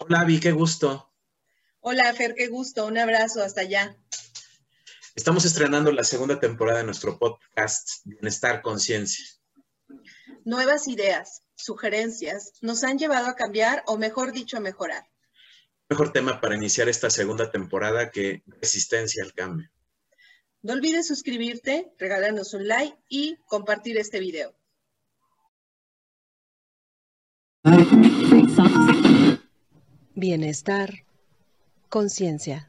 Hola, Vi, qué gusto. Hola, Fer, qué gusto. Un abrazo hasta allá. Estamos estrenando la segunda temporada de nuestro podcast Bienestar Conciencia. Nuevas ideas, sugerencias nos han llevado a cambiar o mejor dicho a mejorar. Mejor tema para iniciar esta segunda temporada que resistencia al cambio. No olvides suscribirte, regalarnos un like y compartir este video. Bienestar, conciencia.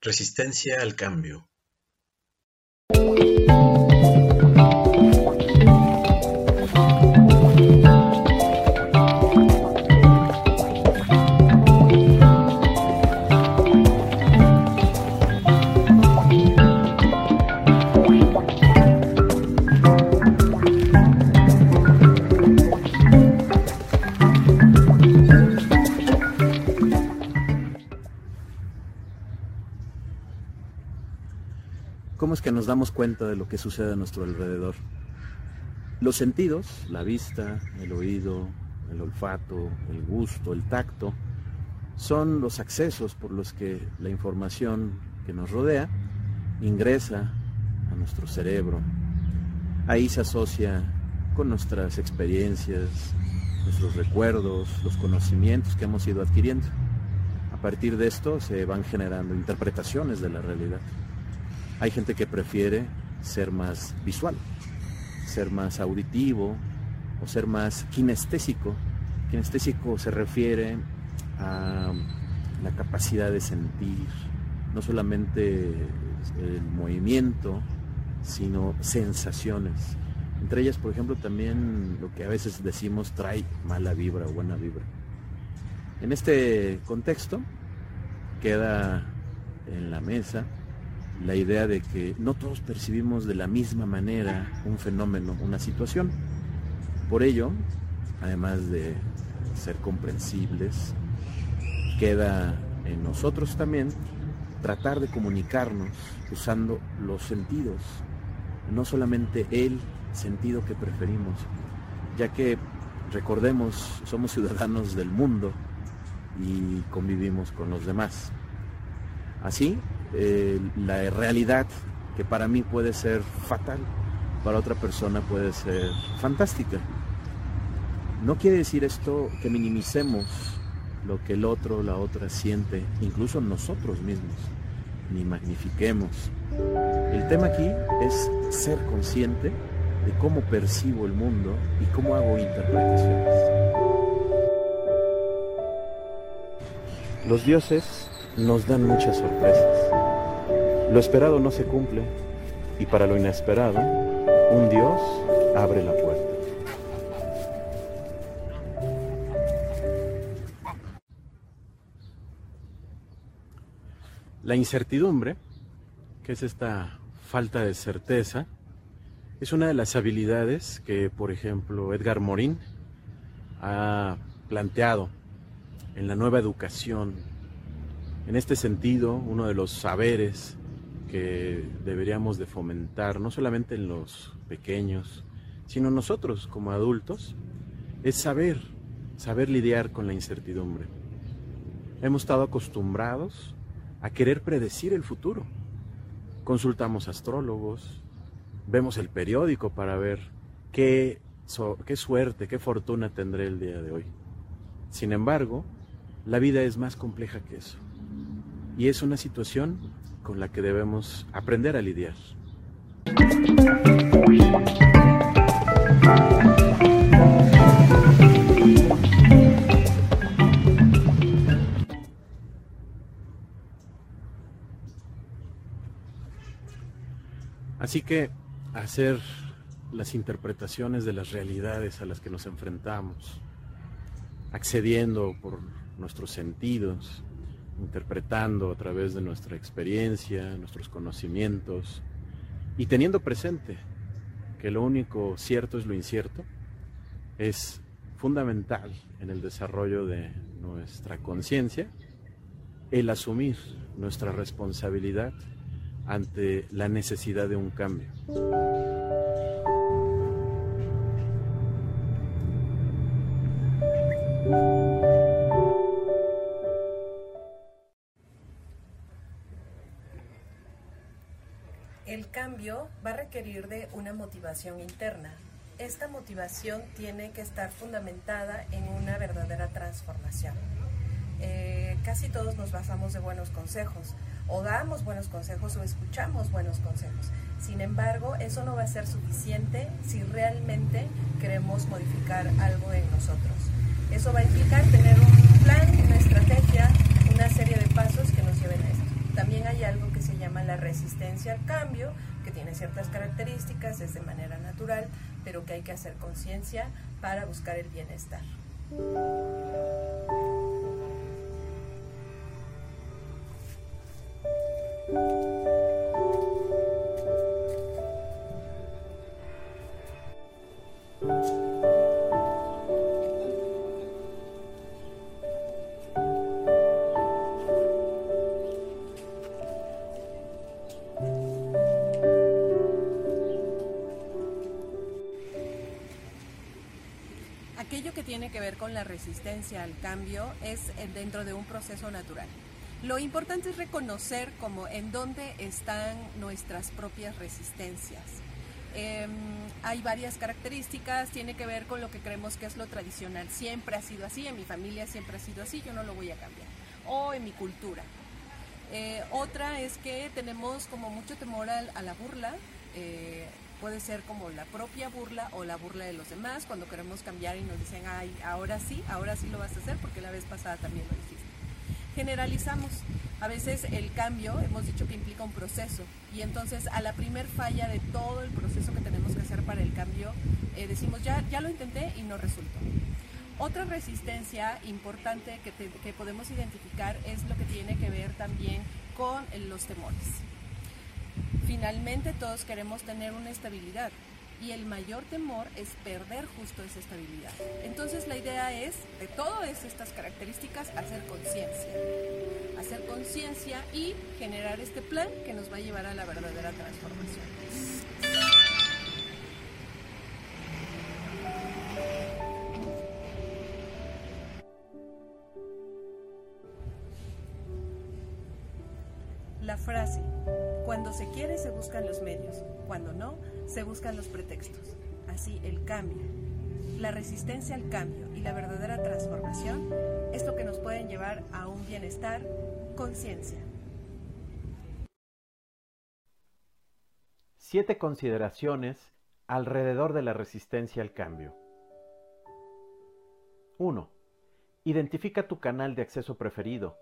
Resistencia al cambio. ¿Cómo es que nos damos cuenta de lo que sucede a nuestro alrededor? Los sentidos, la vista, el oído, el olfato, el gusto, el tacto, son los accesos por los que la información que nos rodea ingresa a nuestro cerebro. Ahí se asocia con nuestras experiencias, nuestros recuerdos, los conocimientos que hemos ido adquiriendo. A partir de esto se van generando interpretaciones de la realidad. Hay gente que prefiere ser más visual, ser más auditivo o ser más kinestésico. Kinestésico se refiere a la capacidad de sentir, no solamente el movimiento, sino sensaciones. Entre ellas, por ejemplo, también lo que a veces decimos trae mala vibra o buena vibra. En este contexto queda en la mesa la idea de que no todos percibimos de la misma manera un fenómeno, una situación. Por ello, además de ser comprensibles, queda en nosotros también tratar de comunicarnos usando los sentidos, no solamente el sentido que preferimos, ya que recordemos, somos ciudadanos del mundo y convivimos con los demás. Así, eh, la realidad que para mí puede ser fatal, para otra persona puede ser fantástica. No quiere decir esto que minimicemos lo que el otro, la otra siente, incluso nosotros mismos, ni magnifiquemos. El tema aquí es ser consciente de cómo percibo el mundo y cómo hago interpretaciones. Los dioses nos dan muchas sorpresas. Lo esperado no se cumple y para lo inesperado, un Dios abre la puerta. La incertidumbre, que es esta falta de certeza, es una de las habilidades que, por ejemplo, Edgar Morin ha planteado en la nueva educación. En este sentido, uno de los saberes que deberíamos de fomentar, no solamente en los pequeños, sino nosotros como adultos, es saber, saber lidiar con la incertidumbre. Hemos estado acostumbrados a querer predecir el futuro. Consultamos astrólogos, vemos el periódico para ver qué, qué suerte, qué fortuna tendré el día de hoy. Sin embargo, la vida es más compleja que eso. Y es una situación con la que debemos aprender a lidiar. Así que hacer las interpretaciones de las realidades a las que nos enfrentamos, accediendo por nuestros sentidos, interpretando a través de nuestra experiencia, nuestros conocimientos y teniendo presente que lo único cierto es lo incierto, es fundamental en el desarrollo de nuestra conciencia el asumir nuestra responsabilidad ante la necesidad de un cambio. Va a requerir de una motivación interna. Esta motivación tiene que estar fundamentada en una verdadera transformación. Eh, casi todos nos basamos de buenos consejos, o damos buenos consejos o escuchamos buenos consejos. Sin embargo, eso no va a ser suficiente si realmente queremos modificar algo en nosotros. Eso va a implicar tener un plan, una estrategia, una serie de pasos que nos lleven a esto. También hay algo que se llama la resistencia al cambio, que tiene ciertas características, es de manera natural, pero que hay que hacer conciencia para buscar el bienestar. Aquello que tiene que ver con la resistencia al cambio es eh, dentro de un proceso natural. Lo importante es reconocer como en dónde están nuestras propias resistencias. Em, hay varias características, tiene que ver con lo que creemos que es lo tradicional. Siempre ha sido así, en mi familia siempre ha sido así, yo no lo voy a cambiar. O en mi cultura. Eh, otra es que tenemos como mucho temor a, la burla. eh, puede ser como la propia burla o la burla de los demás cuando queremos cambiar y nos dicen, ay, ahora sí, ahora sí lo vas a hacer porque la vez pasada también lo hiciste. Generalizamos. A veces el cambio, hemos dicho que implica un proceso y entonces a la primer falla de todo el proceso que tenemos que hacer para el cambio, eh, decimos, ya, ya lo intenté y no resultó. Otra resistencia importante que, que podemos identificar es lo que tiene que ver también con los temores. Finalmente todos queremos tener una estabilidad y el mayor temor es perder justo esa estabilidad. Entonces la idea es, de todas estas características, hacer conciencia. Hacer conciencia y generar este plan que nos va a llevar a la verdadera transformación. La frase, cuando se quiere se buscan los medios, cuando no, se buscan los pretextos. Así, el cambio, la resistencia al cambio y la verdadera transformación es lo que nos pueden llevar a un bienestar, conciencia. Siete consideraciones alrededor de la resistencia al cambio. 1. Identifica tu canal de acceso preferido,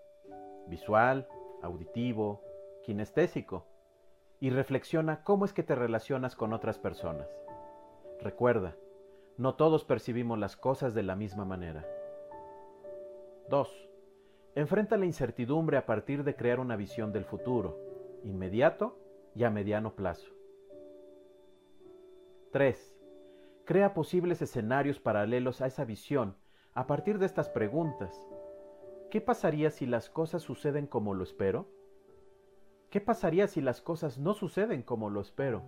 visual, auditivo, kinestésico, y reflexiona cómo es que te relacionas con otras personas. Recuerda, no todos percibimos las cosas de la misma manera. 2. Enfrenta la incertidumbre a partir de crear una visión del futuro, inmediato y a mediano plazo. 3. Crea posibles escenarios paralelos a esa visión a partir de estas preguntas. ¿Qué pasaría si las cosas suceden como lo espero? ¿Qué pasaría si las cosas no suceden como lo espero?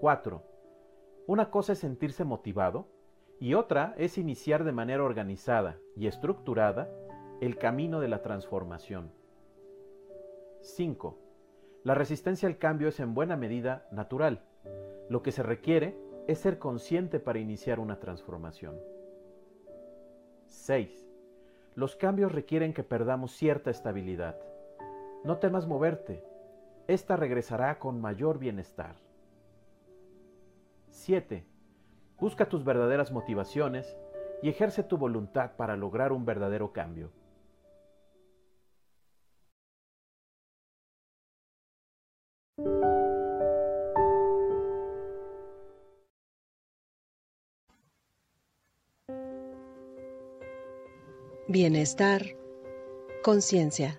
4. Una cosa es sentirse motivado y otra es iniciar de manera organizada y estructurada el camino de la transformación. 5. La resistencia al cambio es en buena medida natural. Lo que se requiere es ser consciente para iniciar una transformación. 6. Los cambios requieren que perdamos cierta estabilidad. No temas moverte. Esta regresará con mayor bienestar. 7. Busca tus verdaderas motivaciones y ejerce tu voluntad para lograr un verdadero cambio. Bienestar, conciencia.